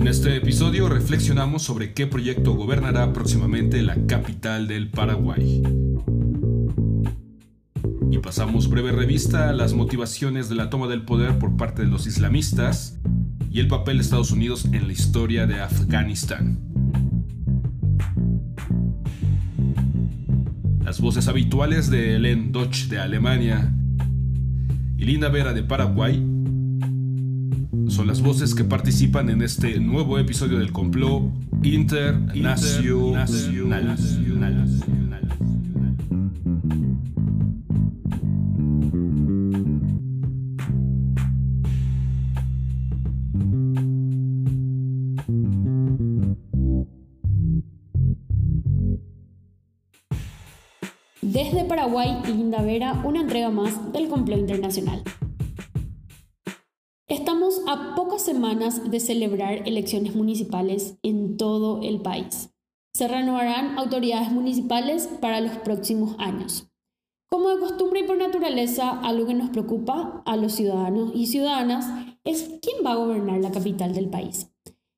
En este episodio reflexionamos sobre qué proyecto gobernará próximamente la capital del Paraguay. Y pasamos breve revista a las motivaciones de la toma del poder por parte de los islamistas y el papel de Estados Unidos en la historia de Afganistán. Las voces habituales de Helen Dodge de Alemania y Linda Vera de Paraguay son las voces que participan en este nuevo episodio del complot internacional. Desde Paraguay, Linda Vera, una entrega más del complot internacional. A pocas semanas de celebrar elecciones municipales en todo el país. Se renovarán autoridades municipales para los próximos años. Como de costumbre y por naturaleza, algo que nos preocupa a los ciudadanos y ciudadanas es quién va a gobernar la capital del país.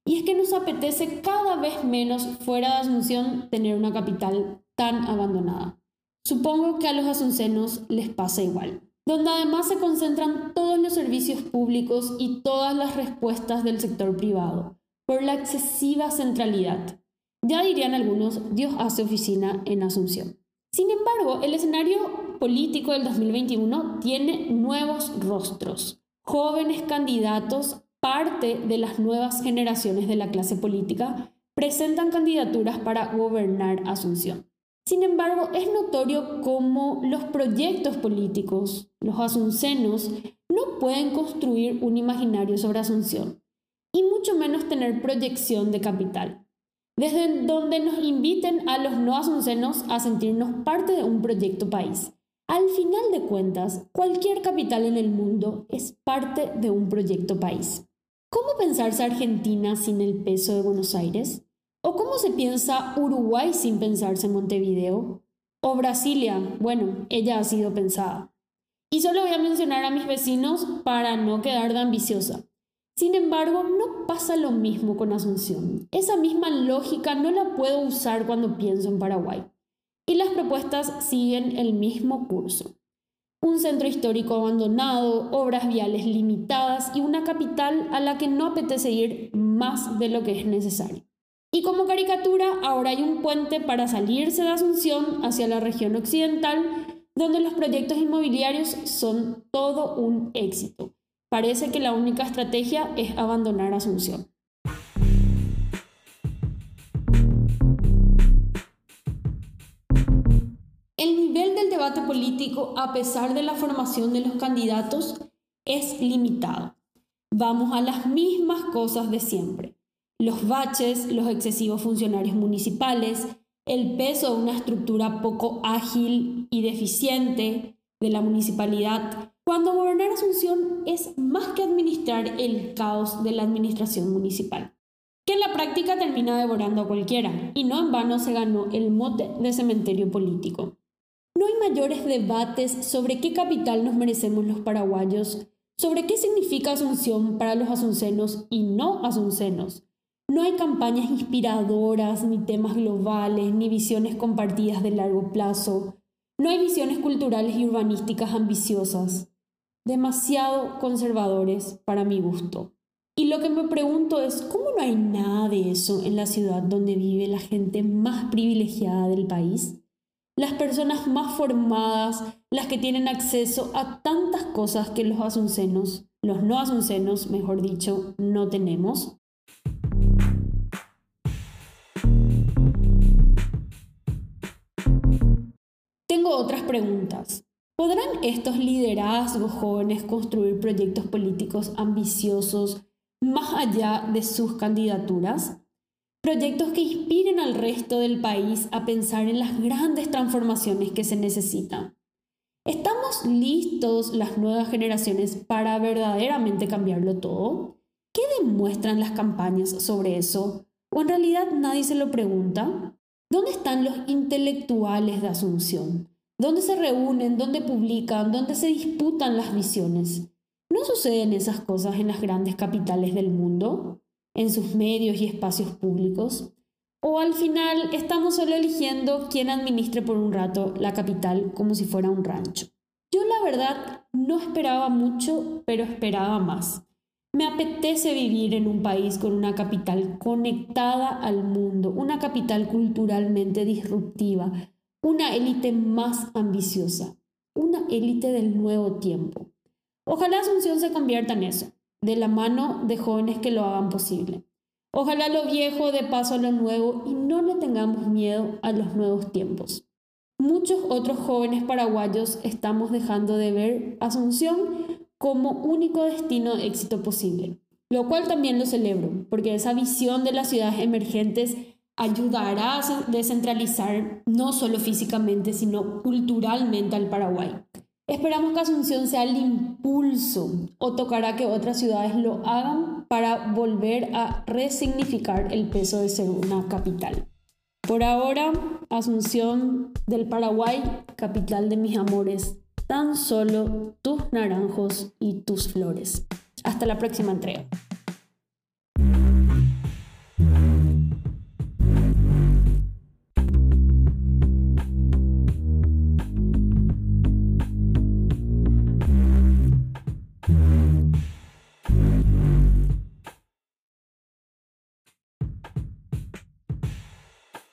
Y es que nos apetece cada vez menos fuera de Asunción tener una capital tan abandonada. Supongo que a los asuncenos les pasa igual, donde además se concentran todos los servicios públicos y todas las respuestas del sector privado, por la excesiva centralidad. Ya dirían algunos, Dios hace oficina en Asunción. Sin embargo, el escenario político del 2021 tiene nuevos rostros, jóvenes candidatos, parte de las nuevas generaciones de la clase política, presentan candidaturas para gobernar Asunción. Sin embargo, es notorio cómo los proyectos políticos, los asuncenos, no pueden construir un imaginario sobre Asunción, y mucho menos tener proyección de capital, desde donde nos inviten a los no asuncenos a sentirnos parte de un proyecto país. Al final de cuentas, cualquier capital en el mundo es parte de un proyecto país. ¿Cómo pensarse Argentina sin el peso de Buenos Aires? ¿O cómo se piensa Uruguay sin pensarse Montevideo? O Brasilia, bueno, ella ha sido pensada. Y solo voy a mencionar a mis vecinos para no quedar de ambiciosa. Sin embargo, no pasa lo mismo con Asunción. Esa misma lógica no la puedo usar cuando pienso en Paraguay. Y las propuestas siguen el mismo curso. Un centro histórico abandonado, obras viales limitadas y una capital a la que no apetece ir más de lo que es necesario. Y como caricatura, ahora hay un puente para salirse de Asunción hacia la región occidental, donde los proyectos inmobiliarios son todo un éxito. Parece que la única estrategia es abandonar Asunción. El nivel del debate político, a pesar de la formación de los candidatos, es limitado. Vamos a las mismas cosas de siempre los baches, los excesivos funcionarios municipales, el peso de una estructura poco ágil y deficiente de la municipalidad, cuando gobernar Asunción es más que administrar el caos de la administración municipal, que en la práctica termina devorando a cualquiera, y no en vano se ganó el mote de cementerio político. No hay mayores debates sobre qué capital nos merecemos los paraguayos, sobre qué significa Asunción para los asuncenos y no asuncenos, no hay campañas inspiradoras, ni temas globales, ni visiones compartidas de largo plazo. No hay visiones culturales y urbanísticas ambiciosas. Demasiado conservadores para mi gusto. Y lo que me pregunto es, ¿cómo no hay nada de eso en la ciudad donde vive la gente más privilegiada del país? Las personas más formadas, las que tienen acceso a tantas cosas que los asuncenos, los no asuncenos, mejor dicho, no tenemos. Tengo otras preguntas. ¿Podrán estos liderazgos jóvenes construir proyectos políticos ambiciosos más allá de sus candidaturas? Proyectos que inspiren al resto del país a pensar en las grandes transformaciones que se necesitan. ¿Estamos listos las nuevas generaciones para verdaderamente cambiarlo todo? ¿Qué demuestran las campañas sobre eso? ¿O en realidad nadie se lo pregunta? ¿Dónde están los intelectuales de Asunción? ¿Dónde se reúnen? ¿Dónde publican? ¿Dónde se disputan las visiones? ¿No suceden esas cosas en las grandes capitales del mundo? en sus medios y espacios públicos? ¿O al final estamos solo eligiendo quién administre por un rato la capital como si fuera un rancho? Yo la verdad no esperaba mucho, pero esperaba más. Me apetece vivir en un país con una capital conectada al mundo, una capital culturalmente disruptiva, una élite más ambiciosa, una élite del nuevo tiempo. Ojalá Asunción se convierta en eso, de la mano de jóvenes que lo hagan posible. Ojalá lo viejo de paso a lo nuevo y no le tengamos miedo a los nuevos tiempos. Muchos otros jóvenes paraguayos estamos dejando de ver Asunción como único destino de éxito posible, lo cual también lo celebro, porque esa visión de las ciudades emergentes ayudará a descentralizar no solo físicamente, sino culturalmente al Paraguay. Esperamos que Asunción sea el impulso o tocará que otras ciudades lo hagan para volver a resignificar el peso de ser una capital. Por ahora, Asunción del Paraguay, capital de mis amores, tan solo tus naranjos y tus flores. Hasta la próxima entrega.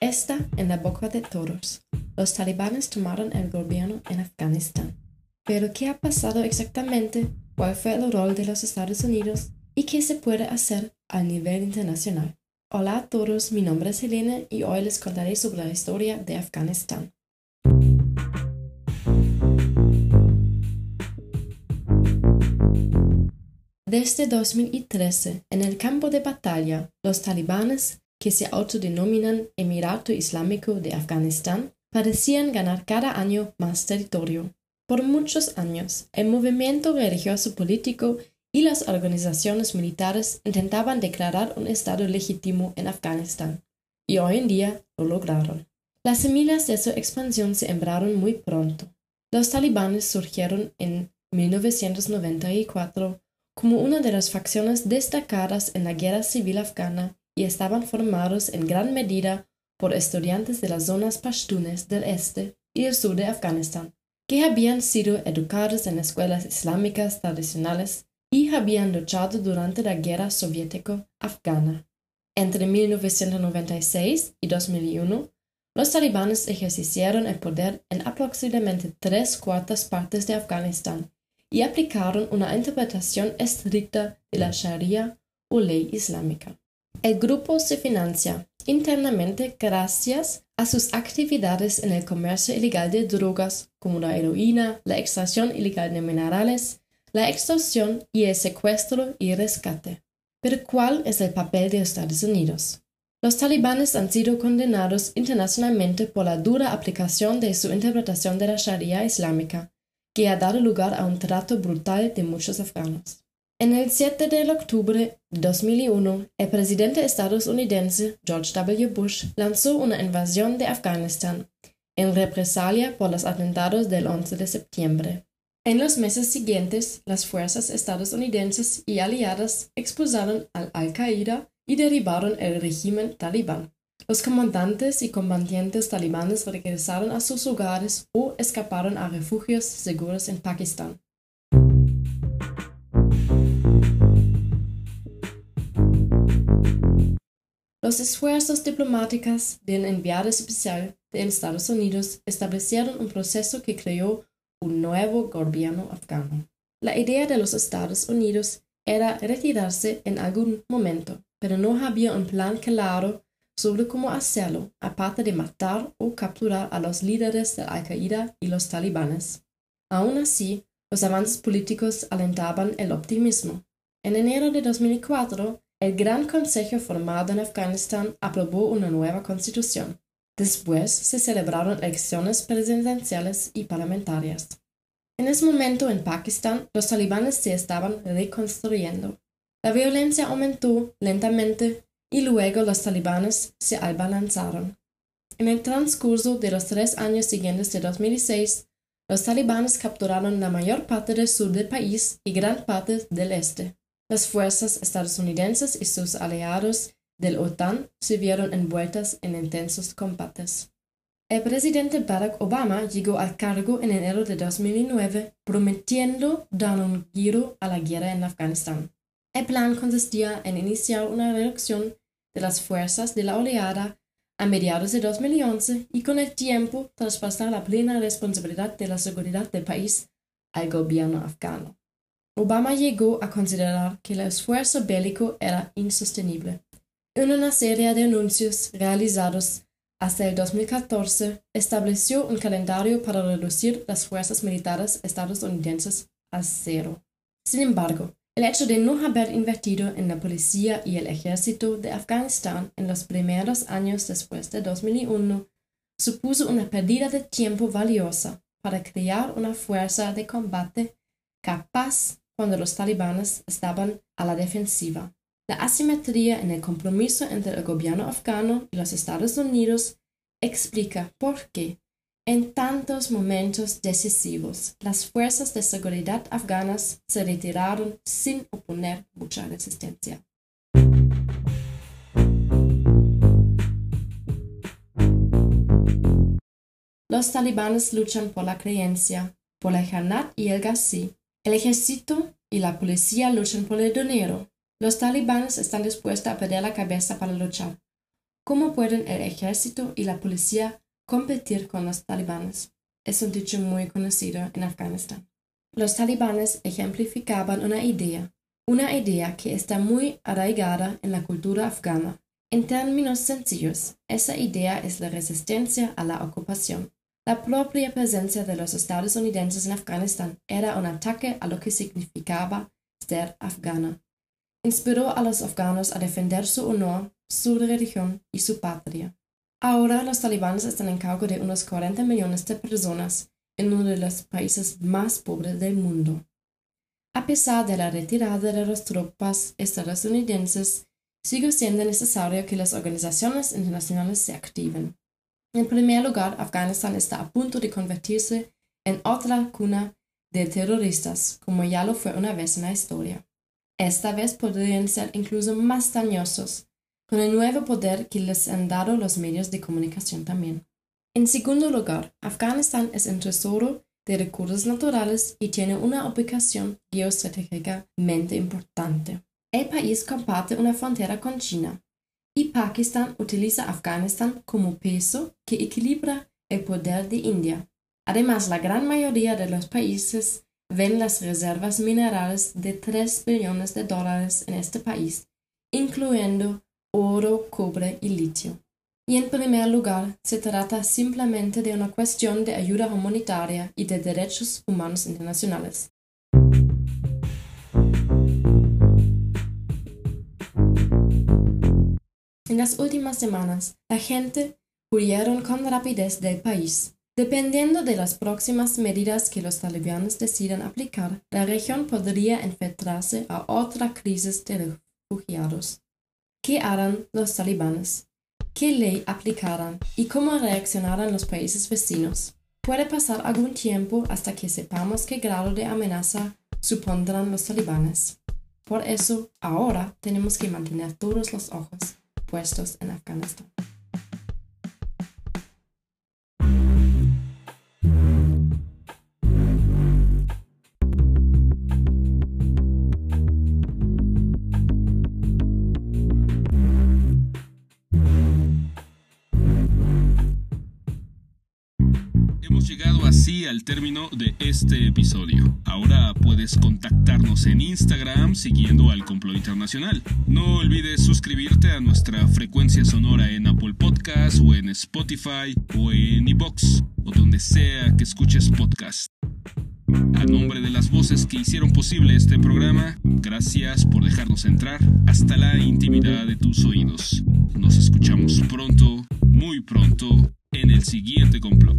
Está en la boca de todos. Los talibanes tomaron el gobierno en Afganistán. Pero ¿qué ha pasado exactamente? ¿Cuál fue el rol de los Estados Unidos? ¿Y qué se puede hacer a nivel internacional? Hola a todos, mi nombre es Helena y hoy les contaré sobre la historia de Afganistán. Desde 2013, en el campo de batalla, los talibanes, que se autodenominan Emirato Islámico de Afganistán, parecían ganar cada año más territorio. Por muchos años, el movimiento religioso político y las organizaciones militares intentaban declarar un Estado legítimo en Afganistán, y hoy en día lo lograron. Las semillas de su expansión se sembraron muy pronto. Los talibanes surgieron en 1994 como una de las facciones destacadas en la guerra civil afgana y estaban formados en gran medida por estudiantes de las zonas pashtunes del este y el sur de Afganistán que habían sido educados en escuelas islámicas tradicionales y habían luchado durante la guerra soviético-afgana. Entre 1996 y 2001, los talibanes ejercieron el poder en aproximadamente tres cuartas partes de Afganistán y aplicaron una interpretación estricta de la Sharia o ley islámica. El grupo se financia internamente gracias a sus actividades en el comercio ilegal de drogas como la heroína, la extracción ilegal de minerales, la extorsión y el secuestro y rescate. Pero ¿cuál es el papel de Estados Unidos? Los talibanes han sido condenados internacionalmente por la dura aplicación de su interpretación de la Sharia islámica, que ha dado lugar a un trato brutal de muchos afganos. En el 7 de octubre de 2001, el presidente estadounidense George W. Bush lanzó una invasión de Afganistán en represalia por los atentados del 11 de septiembre. En los meses siguientes, las fuerzas estadounidenses y aliadas expulsaron al Al-Qaeda y derribaron el régimen talibán. Los comandantes y combatientes talibanes regresaron a sus hogares o escaparon a refugios seguros en Pakistán. Los esfuerzos diplomáticos del enviado especial de Estados Unidos establecieron un proceso que creó un nuevo gobierno afgano. La idea de los Estados Unidos era retirarse en algún momento, pero no había un plan claro sobre cómo hacerlo, aparte de matar o capturar a los líderes de Al-Qaeda y los talibanes. Aún así, los avances políticos alentaban el optimismo. En enero de 2004, el Gran Consejo formado en Afganistán aprobó una nueva constitución. Después se celebraron elecciones presidenciales y parlamentarias. En ese momento en Pakistán los talibanes se estaban reconstruyendo. La violencia aumentó lentamente y luego los talibanes se abalanzaron. En el transcurso de los tres años siguientes de 2006, los talibanes capturaron la mayor parte del sur del país y gran parte del este. Las fuerzas estadounidenses y sus aliados del OTAN se vieron envueltas en intensos combates. El presidente Barack Obama llegó al cargo en enero de 2009 prometiendo dar un giro a la guerra en Afganistán. El plan consistía en iniciar una reducción de las fuerzas de la oleada a mediados de 2011 y con el tiempo traspasar la plena responsabilidad de la seguridad del país al gobierno afgano. Obama llegó a considerar que el esfuerzo bélico era insostenible. En una serie de anuncios realizados hasta el 2014, estableció un calendario para reducir las fuerzas militares estadounidenses a cero. Sin embargo, el hecho de no haber invertido en la policía y el ejército de Afganistán en los primeros años después de 2001 supuso una pérdida de tiempo valiosa para crear una fuerza de combate capaz cuando los talibanes estaban a la defensiva. La asimetría en el compromiso entre el gobierno afgano y los Estados Unidos explica por qué, en tantos momentos decisivos, las fuerzas de seguridad afganas se retiraron sin oponer mucha resistencia. Los talibanes luchan por la creencia, por la Janat y el Ghazi. El ejército y la policía luchan por el dinero, los talibanes están dispuestos a perder la cabeza para luchar. ¿Cómo pueden el ejército y la policía competir con los talibanes? Es un dicho muy conocido en Afganistán. Los talibanes ejemplificaban una idea, una idea que está muy arraigada en la cultura afgana. En términos sencillos, esa idea es la resistencia a la ocupación. La propia presencia de los estadounidenses en Afganistán era un ataque a lo que significaba ser afgana inspiró a los afganos a defender su honor, su religión y su patria. Ahora los talibanes están en cargo de unos 40 millones de personas en uno de los países más pobres del mundo. A pesar de la retirada de las tropas estadounidenses, sigue siendo necesario que las organizaciones internacionales se activen. En primer lugar, Afganistán está a punto de convertirse en otra cuna de terroristas, como ya lo fue una vez en la historia. Esta vez podrían ser incluso más dañosos, con el nuevo poder que les han dado los medios de comunicación también. En segundo lugar, Afganistán es un tesoro de recursos naturales y tiene una ubicación geoestratégicamente importante. El país comparte una frontera con China y Pakistán utiliza Afganistán como peso que equilibra el poder de India. Además, la gran mayoría de los países ven las reservas minerales de 3 billones de dólares en este país, incluyendo oro, cobre y litio. Y en primer lugar, se trata simplemente de una cuestión de ayuda humanitaria y de derechos humanos internacionales. En las últimas semanas, la gente huyeron con rapidez del país, Dependiendo de las próximas medidas que los talibanes decidan aplicar, la región podría enfrentarse a otra crisis de refugiados. ¿Qué harán los talibanes? ¿Qué ley aplicarán? ¿Y cómo reaccionarán los países vecinos? Puede pasar algún tiempo hasta que sepamos qué grado de amenaza supondrán los talibanes. Por eso, ahora tenemos que mantener todos los ojos puestos en Afganistán. Término de este episodio. Ahora puedes contactarnos en Instagram siguiendo al Complot Internacional. No olvides suscribirte a nuestra frecuencia sonora en Apple Podcasts o en Spotify o en iBox o donde sea que escuches podcast. A nombre de las voces que hicieron posible este programa, gracias por dejarnos entrar hasta la intimidad de tus oídos. Nos escuchamos pronto, muy pronto, en el siguiente complot.